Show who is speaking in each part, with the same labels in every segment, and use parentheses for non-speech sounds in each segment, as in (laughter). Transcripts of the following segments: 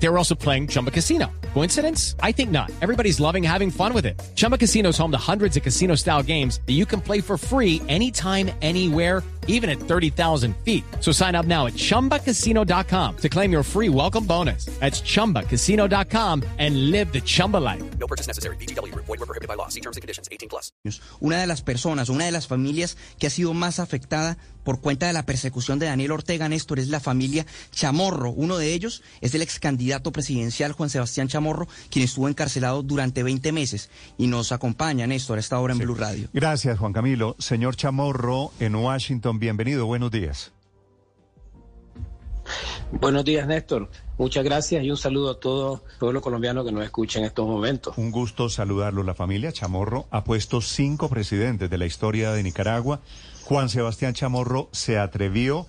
Speaker 1: They were also playing Chumba Casino. Coincidence? I think not. Everybody's loving having fun with it. Chumba Casino is home to hundreds of casino style games that you can play for free anytime, anywhere, even at 30,000 feet. So sign up now at chumbacasino.com to claim your free welcome bonus. That's chumbacasino.com and live the Chumba life.
Speaker 2: No purchase necessary. BGW. Void were prohibited by law. See terms and conditions. 18 plus.
Speaker 3: Una de las personas, una de las familias que ha sido más afectada por cuenta de la persecución de Daniel Ortega Néstor es la familia Chamorro. Uno de ellos es el ex candidato presidencial Juan Sebastián Chamorro, quien estuvo encarcelado durante 20 meses y nos acompaña Néstor a esta hora en Blue Radio.
Speaker 4: Gracias, Juan Camilo. Señor Chamorro, en Washington, bienvenido. Buenos días.
Speaker 5: Buenos días, Néstor. Muchas gracias y un saludo a todo el pueblo colombiano que nos escucha en estos momentos.
Speaker 4: Un gusto saludarlo. La familia Chamorro ha puesto cinco presidentes de la historia de Nicaragua. Juan Sebastián Chamorro se atrevió a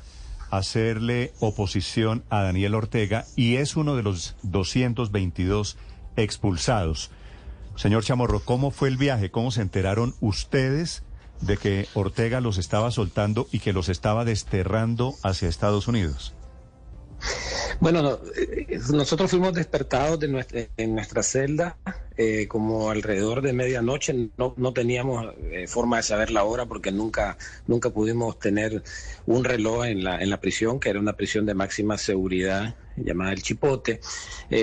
Speaker 4: hacerle oposición a Daniel Ortega y es uno de los 222 expulsados. Señor Chamorro, ¿cómo fue el viaje? ¿Cómo se enteraron ustedes de que Ortega los estaba soltando y que los estaba desterrando hacia Estados Unidos?
Speaker 5: Bueno, no, eh, nosotros fuimos despertados de nuestra, en nuestra celda eh, como alrededor de medianoche. No, no teníamos eh, forma de saber la hora porque nunca, nunca pudimos tener un reloj en la, en la prisión, que era una prisión de máxima seguridad llamada El Chipote.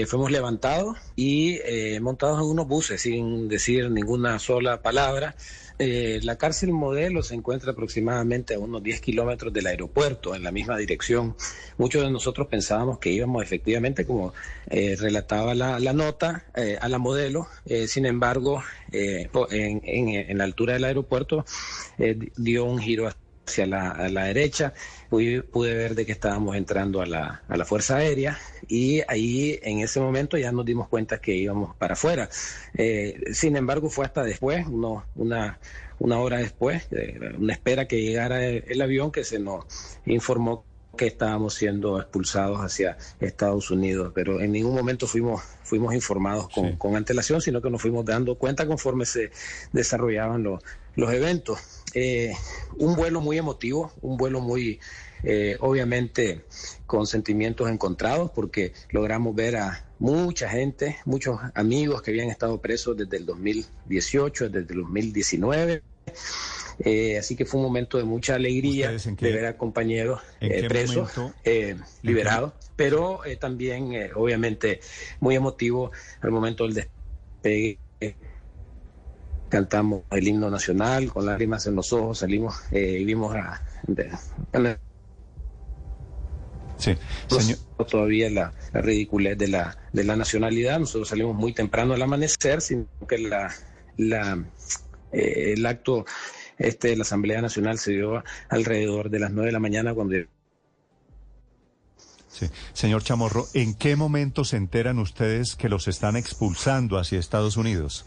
Speaker 5: fuimos levantados y montados en unos buses sin decir ninguna sola palabra. Eh, la cárcel modelo se encuentra aproximadamente a unos 10 kilómetros del aeropuerto, en la misma dirección. Muchos de nosotros pensábamos que íbamos efectivamente, como eh, relataba la, nota, eh, a la modelo. sin embargo, en, la altura del aeropuerto dio un giro hacia la, a la derecha, pude, pude, ver de que estábamos entrando a la, a la Fuerza Aérea y ahí en ese momento ya nos dimos cuenta que íbamos para afuera. Eh, sin embargo, fue hasta después, una, una hora después, una espera que llegara el, avión que se nos informó que estábamos siendo expulsados hacia Estados Unidos, pero en ningún momento fuimos, fuimos informados con, con antelación, sino que nos fuimos dando cuenta conforme se desarrollaban los, los eventos. Eh, un vuelo muy emotivo, un vuelo muy, eh, obviamente, con sentimientos encontrados, porque logramos ver a mucha gente, muchos amigos que habían estado presos desde el 2018, desde el 2019. Eh, así que fue un momento de mucha alegría de ver a compañeros presos, liberados, pero también, obviamente, muy emotivo al momento del despegue cantamos el himno nacional con lágrimas en los ojos, salimos eh, y vimos a...
Speaker 4: sí, señor.
Speaker 5: Todavía la, ridiculez de la, de la nacionalidad, nosotros salimos muy temprano al amanecer, sino que la, la, eh, el acto este de la Asamblea Nacional se dio alrededor de las nueve de la mañana cuando
Speaker 4: Sí. Señor Chamorro, ¿en qué momento se enteran ustedes que los están expulsando hacia Estados Unidos?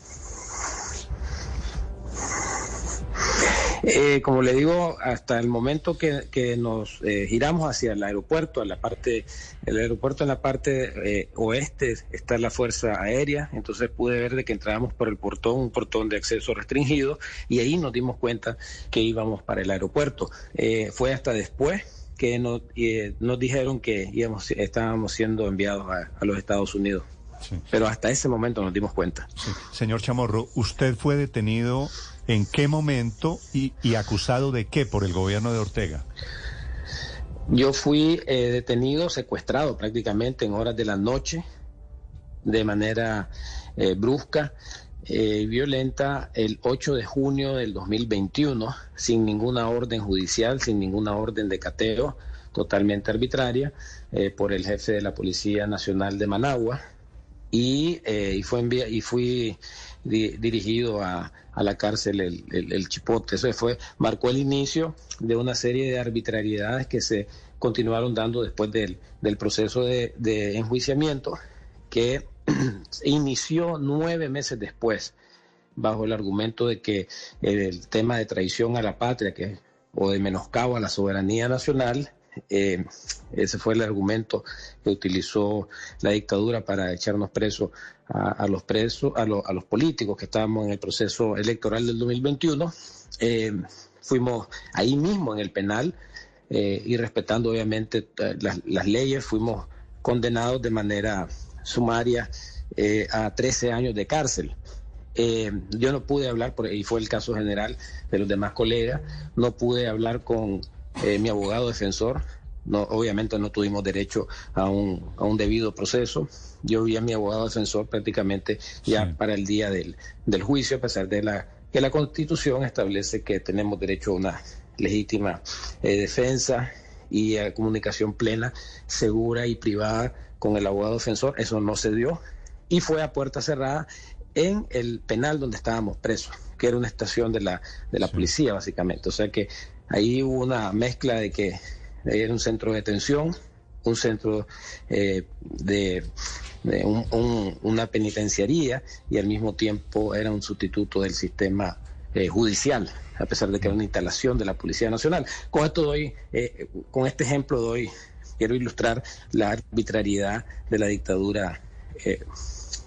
Speaker 5: Eh, como le digo, hasta el momento que, nos eh, giramos hacia el aeropuerto, a la parte, el aeropuerto en la parte eh, oeste está la fuerza aérea, entonces pude ver de que entrábamos por el portón, un portón de acceso restringido, y ahí nos dimos cuenta que íbamos para el aeropuerto. fue hasta después que nos, nos dijeron que íbamos, estábamos siendo enviados a, los Estados Unidos. Pero hasta ese momento nos dimos cuenta.
Speaker 4: Señor Chamorro, usted fue detenido ¿En qué momento y, acusado de qué por el gobierno de Ortega?
Speaker 5: Yo fui eh, detenido, secuestrado prácticamente en horas de la noche, de manera eh, brusca y eh, violenta, el 8 de junio del 2021, sin ninguna orden judicial, sin ninguna orden de cateo, totalmente arbitraria, por el jefe de la Policía Nacional de Managua. Y, y, fue y fui dirigido a, la cárcel el, Chipote. Eso fue, marcó el inicio de una serie de arbitrariedades que se continuaron dando después del, proceso de, enjuiciamiento que (clears throat) inició nueve meses después bajo el argumento de que el tema de traición a la patria que, o de menoscabo a la soberanía nacional eh, ese fue el argumento que utilizó la dictadura para echarnos presos a, los presos, a, los políticos que estábamos en el proceso electoral del 2021. Eh, fuimos ahí mismo en el penal eh, y respetando obviamente las, leyes, fuimos condenados de manera sumaria a 13 años de cárcel. Yo no pude hablar, y fue el caso general de los demás colegas, no pude hablar con eh, mi abogado defensor, no, obviamente no tuvimos derecho a un, a un debido proceso. Yo vi a mi abogado defensor prácticamente ya para el día del, del, juicio, a pesar de la, que la Constitución establece que tenemos derecho a una legítima eh, defensa y a comunicación plena, segura y privada con el abogado defensor. Eso no se dio y fue a puerta cerrada en el penal donde estábamos presos, que era una estación de la, de la policía, básicamente. O sea que ahí hubo una mezcla de que era un centro de detención, un centro eh, de, una penitenciaría y al mismo tiempo era un sustituto del sistema eh, judicial, a pesar de que era una instalación de la Policía Nacional. Con esto doy, eh, con este ejemplo doy, quiero ilustrar la arbitrariedad de la dictadura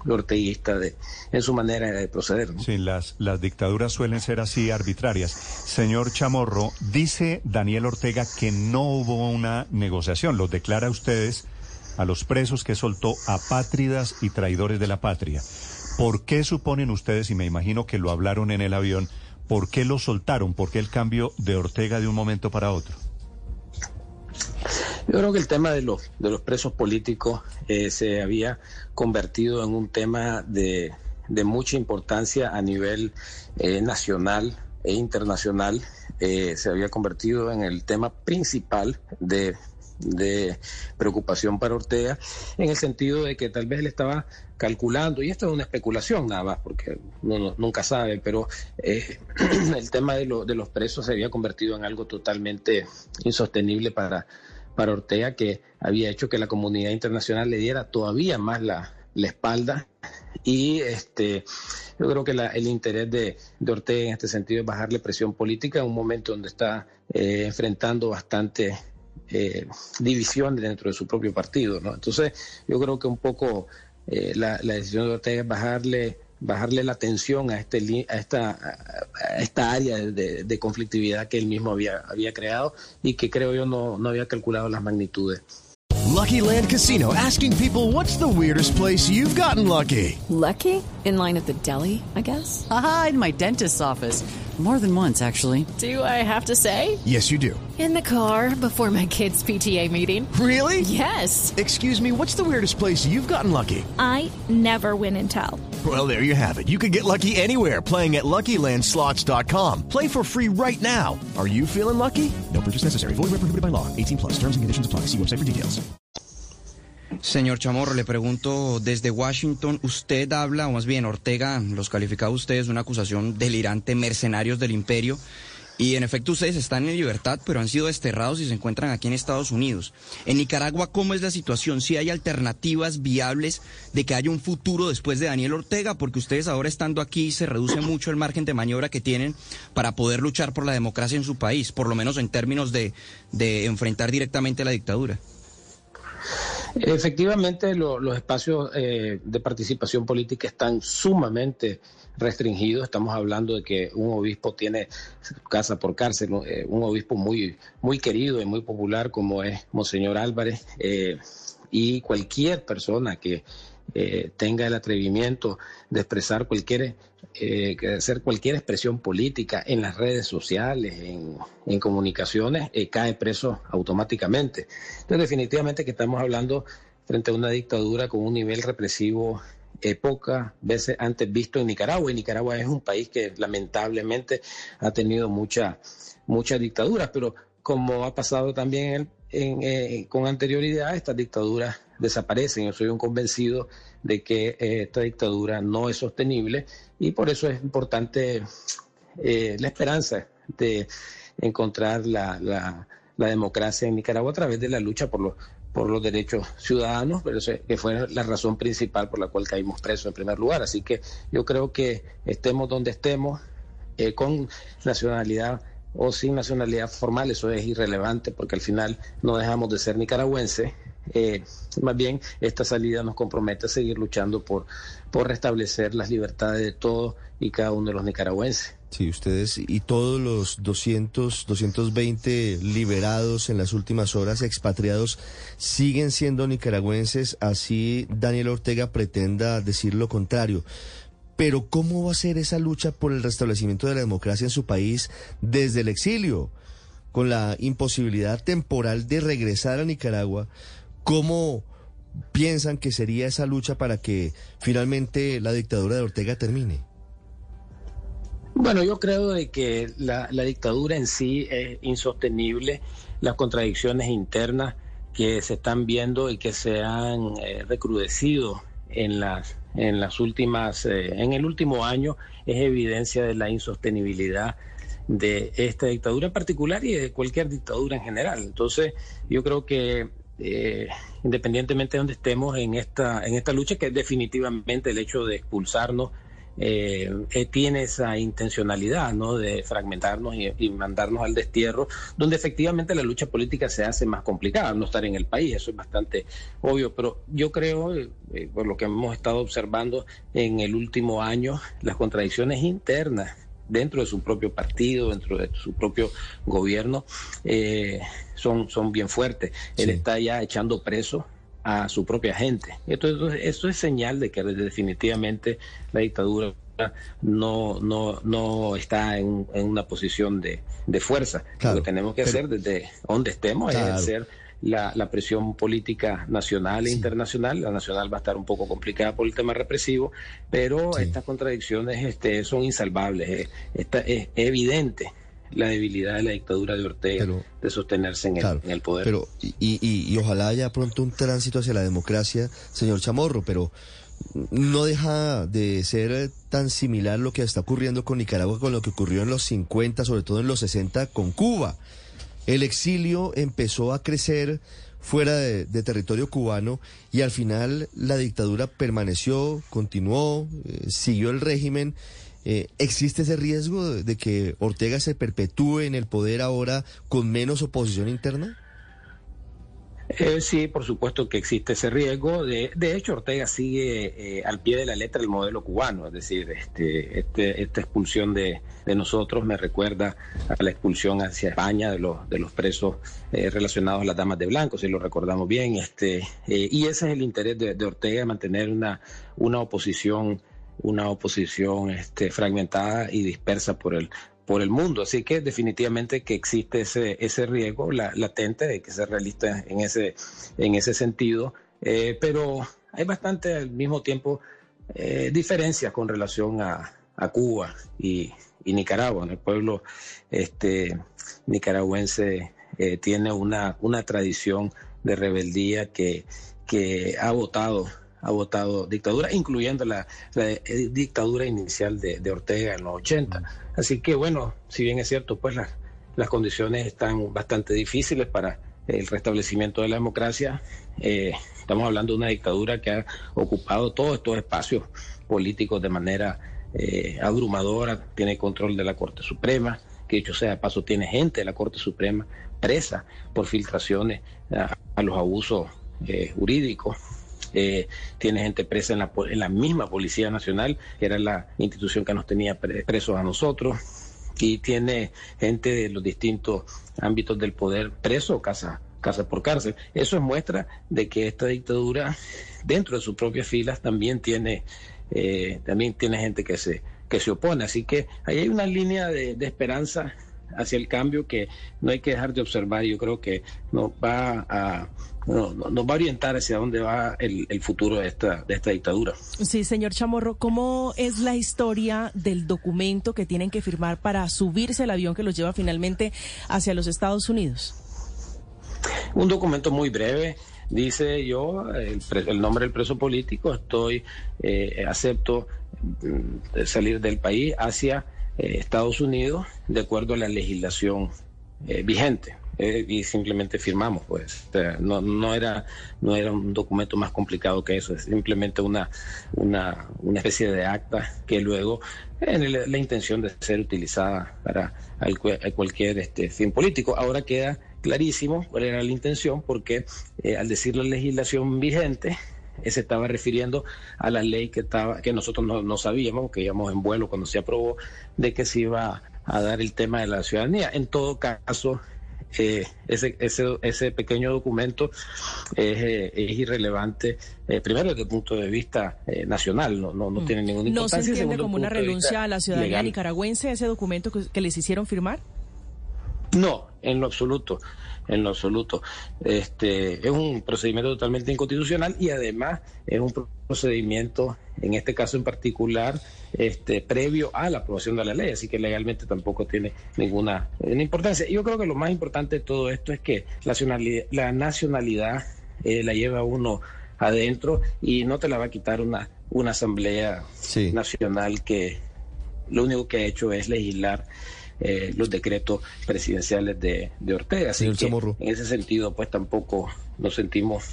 Speaker 5: orteguista de, en su manera de proceder.
Speaker 4: Sí, las, las dictaduras suelen ser así arbitrarias. Señor Chamorro, dice Daniel Ortega que no hubo una negociación. Los declara a ustedes, a los presos que soltó, apátridas y traidores de la patria. ¿Por qué suponen ustedes, y me imagino que lo hablaron en el avión, por qué lo soltaron? ¿Por qué el cambio de Ortega de un momento para otro?
Speaker 5: Yo creo que el tema de los, de los presos políticos eh, se había convertido en un tema de, de mucha importancia a nivel eh, nacional e internacional. Eh, se había convertido en el tema principal de, de preocupación para Ortega, en el sentido de que tal vez él estaba calculando, y esto es una especulación nada más, porque uno nunca sabe, pero (clears throat) el tema de, lo, de los presos se había convertido en algo totalmente insostenible para para Ortega que había hecho que la comunidad internacional le diera todavía más la, espalda y este yo creo que el interés de, Ortega en este sentido es bajarle presión política en un momento donde está eh, enfrentando bastante eh, división dentro de su propio partido ¿no? entonces yo creo que un poco eh, la, la decisión de Ortega es bajarle bajarle la atención a, este, a, esta, a esta área de, de, conflictividad que él mismo había, había creado y que creo yo no, no había calculado las magnitudes.
Speaker 6: Lucky Land Casino, asking people what's the weirdest place you've gotten lucky.
Speaker 7: Lucky? In line at the deli, I guess.
Speaker 8: Aha, in my dentist's office. More than once, actually.
Speaker 7: Do I have to say?
Speaker 6: Yes, you do.
Speaker 7: In the car before my kids' PTA meeting.
Speaker 6: Really?
Speaker 7: Yes.
Speaker 6: Excuse me, what's the weirdest place you've gotten lucky?
Speaker 9: I never win and tell.
Speaker 6: Well, there you have it. You can get lucky anywhere playing at LuckyLandSlots.com. Play for free right now. Are you feeling lucky? No purchase necessary. Void where prohibited by law. 18 plus. Terms and conditions apply. See website for details.
Speaker 3: Señor Chamorro, le pregunto desde Washington, usted habla, o más bien Ortega los calificaba ustedes una acusación delirante, mercenarios del imperio. Y en efecto ustedes están en libertad, pero han sido desterrados y se encuentran aquí en Estados Unidos. En Nicaragua, ¿cómo es la situación? ¿Si hay alternativas viables de que haya un futuro después de Daniel Ortega? Porque ustedes ahora estando aquí se reduce mucho el margen de maniobra que tienen para poder luchar por la democracia en su país, por lo menos en términos de, de enfrentar directamente la dictadura.
Speaker 5: Efectivamente, los espacios eh, de participación política están sumamente restringido. Estamos hablando de que un obispo tiene casa por cárcel, eh, un obispo muy, muy querido y muy popular como es Monseñor Álvarez, eh, y cualquier persona que eh, tenga el atrevimiento de expresar cualquier, hacer cualquier expresión política en las redes sociales, en, en comunicaciones, cae preso automáticamente. Entonces, definitivamente que estamos hablando frente a una dictadura con un nivel represivo pocas veces antes visto en Nicaragua. Y Nicaragua es un país que lamentablemente ha tenido mucha, muchas dictaduras, pero como ha pasado también eh, con anterioridad, estas dictaduras desaparecen. Yo soy un convencido de que eh, esta dictadura no es sostenible y por eso es importante eh, la esperanza de encontrar la, democracia en Nicaragua a través de la lucha por los derechos ciudadanos, pero que fue la razón principal por la cual caímos presos en primer lugar. Así que yo creo que estemos donde estemos, con nacionalidad o sin nacionalidad formal, eso es irrelevante porque al final no dejamos de ser nicaragüenses. Eh, más bien, esta salida nos compromete a seguir luchando por, por restablecer las libertades de todos y cada uno de los nicaragüenses.
Speaker 10: Sí, ustedes y todos los 200, 220 liberados en las últimas horas, expatriados, siguen siendo nicaragüenses, así Daniel Ortega pretenda decir lo contrario. Pero ¿cómo va a ser esa lucha por el restablecimiento de la democracia en su país desde el exilio? Con la imposibilidad temporal de regresar a Nicaragua, ¿cómo piensan que sería esa lucha para que finalmente la dictadura de Ortega termine?
Speaker 5: Bueno, yo creo de que la, dictadura en sí es insostenible, las contradicciones internas que se están viendo y que se han eh, recrudecido en las en las últimas eh, en el último año es evidencia de la insostenibilidad de esta dictadura en particular y de cualquier dictadura en general. Entonces, yo creo que eh, independientemente de donde estemos en esta en esta lucha, que es definitivamente el hecho de expulsarnos eh, eh, tiene esa intencionalidad ¿no? de fragmentarnos y, mandarnos al destierro, donde efectivamente la lucha política se hace más complicada, no estar en el país, eso es bastante obvio, pero yo creo, eh, por lo que hemos estado observando en el último año, las contradicciones internas dentro de su propio partido, dentro de su propio gobierno, son, son bien fuertes. Él está ya echando preso a su propia gente. Entonces, eso es señal de que definitivamente la dictadura no, no, no está en, una posición de, fuerza. Lo que tenemos que hacer desde donde estemos es hacer la, presión política nacional e internacional. La nacional va a estar un poco complicada por el tema represivo, pero estas contradicciones este, son insalvables. Está, es evidente la debilidad de la dictadura de Ortega de sostenerse en el, en el poder.
Speaker 10: Pero, y, y, y, ojalá haya pronto un tránsito hacia la democracia, señor Chamorro, pero no deja de ser tan similar lo que está ocurriendo con Nicaragua con lo que ocurrió en los 50, sobre todo en los 60 con Cuba. El exilio empezó a crecer fuera de, territorio cubano y al final la dictadura permaneció, continuó, eh, siguió el régimen eh, ¿Existe ese riesgo de, que Ortega se perpetúe en el poder ahora con menos oposición interna?
Speaker 5: Eh, sí, por supuesto que existe ese riesgo. De, de hecho, Ortega sigue eh, al pie de la letra el modelo cubano, es decir, este, este, esta expulsión de, nosotros me recuerda a la expulsión hacia España de los, de los presos relacionados a las damas de blanco, si lo recordamos bien. Este, y ese es el interés de, de Ortega, mantener una, una oposición una oposición este, fragmentada y dispersa por el, por el mundo. Así que definitivamente que existe ese, ese riesgo latente de que sea realista en ese, en ese sentido, eh, pero hay bastante al mismo tiempo eh, diferencias con relación a, Cuba y, Nicaragua. El pueblo este, nicaragüense eh, tiene una, una tradición de rebeldía que, que ha votado ha votado dictadura, incluyendo la, eh, dictadura inicial de, Ortega en los 80. Así que bueno, si bien es cierto, pues las, las condiciones están bastante difíciles para el restablecimiento de la democracia. Eh, estamos hablando de una dictadura que ha ocupado todos estos espacios políticos de manera eh, abrumadora, tiene control de la Corte Suprema, que dicho sea de paso tiene gente de la Corte Suprema presa por filtraciones a, los abusos jurídicos eh, tiene gente presa en la, en la misma Policía Nacional, que era la institución que nos tenía presos a nosotros, y tiene gente de los distintos ámbitos del poder preso, casa, casa por cárcel. Eso es muestra de que esta dictadura, dentro de sus propias filas, también tiene, eh, también tiene gente que se, que se opone. Así que ahí hay una línea de, de esperanza hacia el cambio que no hay que dejar de observar. Yo creo que nos va a, nos va a orientar hacia dónde va el, futuro de esta, de esta dictadura.
Speaker 11: Sí, señor Chamorro, ¿cómo es la historia del documento que tienen que firmar para subirse al avión que los lleva finalmente hacia los Estados Unidos?
Speaker 5: Un documento muy breve. Dice yo el, nombre del preso político, estoy, eh, acepto mm, salir del país hacia eh, Estados Unidos de acuerdo a la legislación eh, vigente. eh, y simplemente firmamos, pues. No, no, era, no era un documento más complicado que eso, es simplemente una, una, una especie de acta que luego tiene la, intención de ser utilizada para al- cualquier este, fin político. Ahora queda clarísimo cuál era la intención, porque al decir la legislación vigente, se estaba refiriendo a la ley que estaba que nosotros no, no sabíamos, que íbamos en vuelo cuando se aprobó, de que se iba a dar el tema de la ciudadanía. En todo caso, eh, ese, ese, ese pequeño documento es, eh, es irrelevante, eh, primero desde el punto de vista eh, nacional, no, no, no tiene ninguna
Speaker 11: ¿No se
Speaker 5: importancia.
Speaker 11: entiende como una renuncia a la ciudadanía
Speaker 5: legal.
Speaker 11: nicaragüense ese documento que, que les hicieron firmar?
Speaker 5: No, en lo absoluto, en lo absoluto. Este es un procedimiento totalmente inconstitucional y además es un procedimiento, en este caso en particular, este previo a la aprobación de la ley, así que legalmente tampoco tiene ninguna, ninguna importancia. Yo creo que lo más importante de todo esto es que la nacionalidad, la nacionalidad eh, la lleva uno adentro y no te la va a quitar una, una asamblea nacional que lo único que ha hecho es legislar eh, los decretos presidenciales de, de Ortega. Así
Speaker 10: Señor
Speaker 5: que
Speaker 10: Chamorro.
Speaker 5: en ese sentido, pues tampoco nos sentimos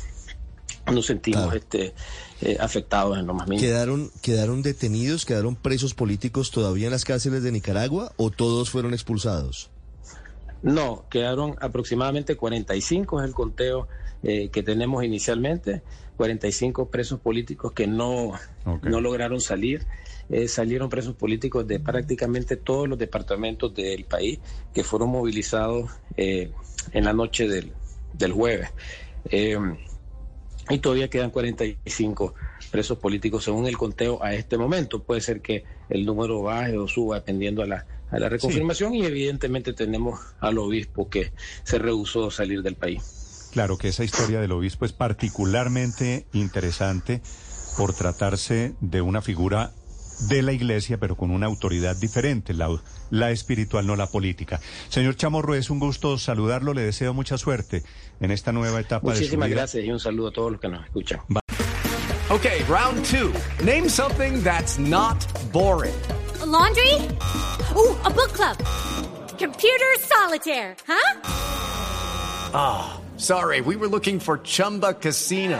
Speaker 5: nos sentimos este eh, afectados en lo más mínimo.
Speaker 10: ¿Quedaron, ¿Quedaron detenidos, quedaron presos políticos todavía en las cárceles de Nicaragua o todos fueron expulsados?
Speaker 5: No, quedaron aproximadamente 45, es el conteo eh, que tenemos inicialmente, 45 presos políticos que no, no lograron salir. Eh, salieron presos políticos de prácticamente todos los departamentos del país que fueron movilizados eh, en la noche del, del jueves. Eh, y todavía quedan 45 presos políticos según el conteo a este momento. Puede ser que el número baje o suba dependiendo a la, a la reconfirmación y evidentemente tenemos al obispo que se rehusó a salir del país.
Speaker 4: Claro que esa historia del obispo es particularmente interesante por tratarse de una figura de la iglesia, pero con una autoridad diferente, la, la espiritual, no la política. Señor Chamorro, es un gusto saludarlo, le deseo mucha suerte en esta nueva etapa de su
Speaker 5: Muchísimas
Speaker 4: vida.
Speaker 5: gracias y un saludo a todos los que nos escuchan.
Speaker 12: Okay, round two. Name something that's not boring.
Speaker 13: A laundry? Ooh, a book club. Computer solitaire, huh?
Speaker 12: Ah, sorry, we were looking for Chumba Casino.